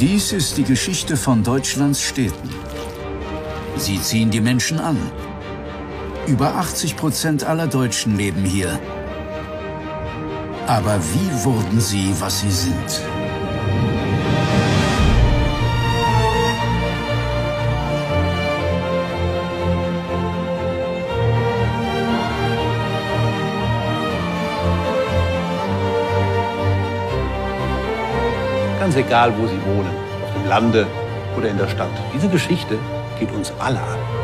Dies ist die Geschichte von Deutschlands Städten. Sie ziehen die Menschen an. Über 80 Prozent aller Deutschen leben hier. Aber wie wurden sie, was sie sind? Ganz egal, wo Sie wohnen, auf dem Lande oder in der Stadt. Diese Geschichte geht uns alle an.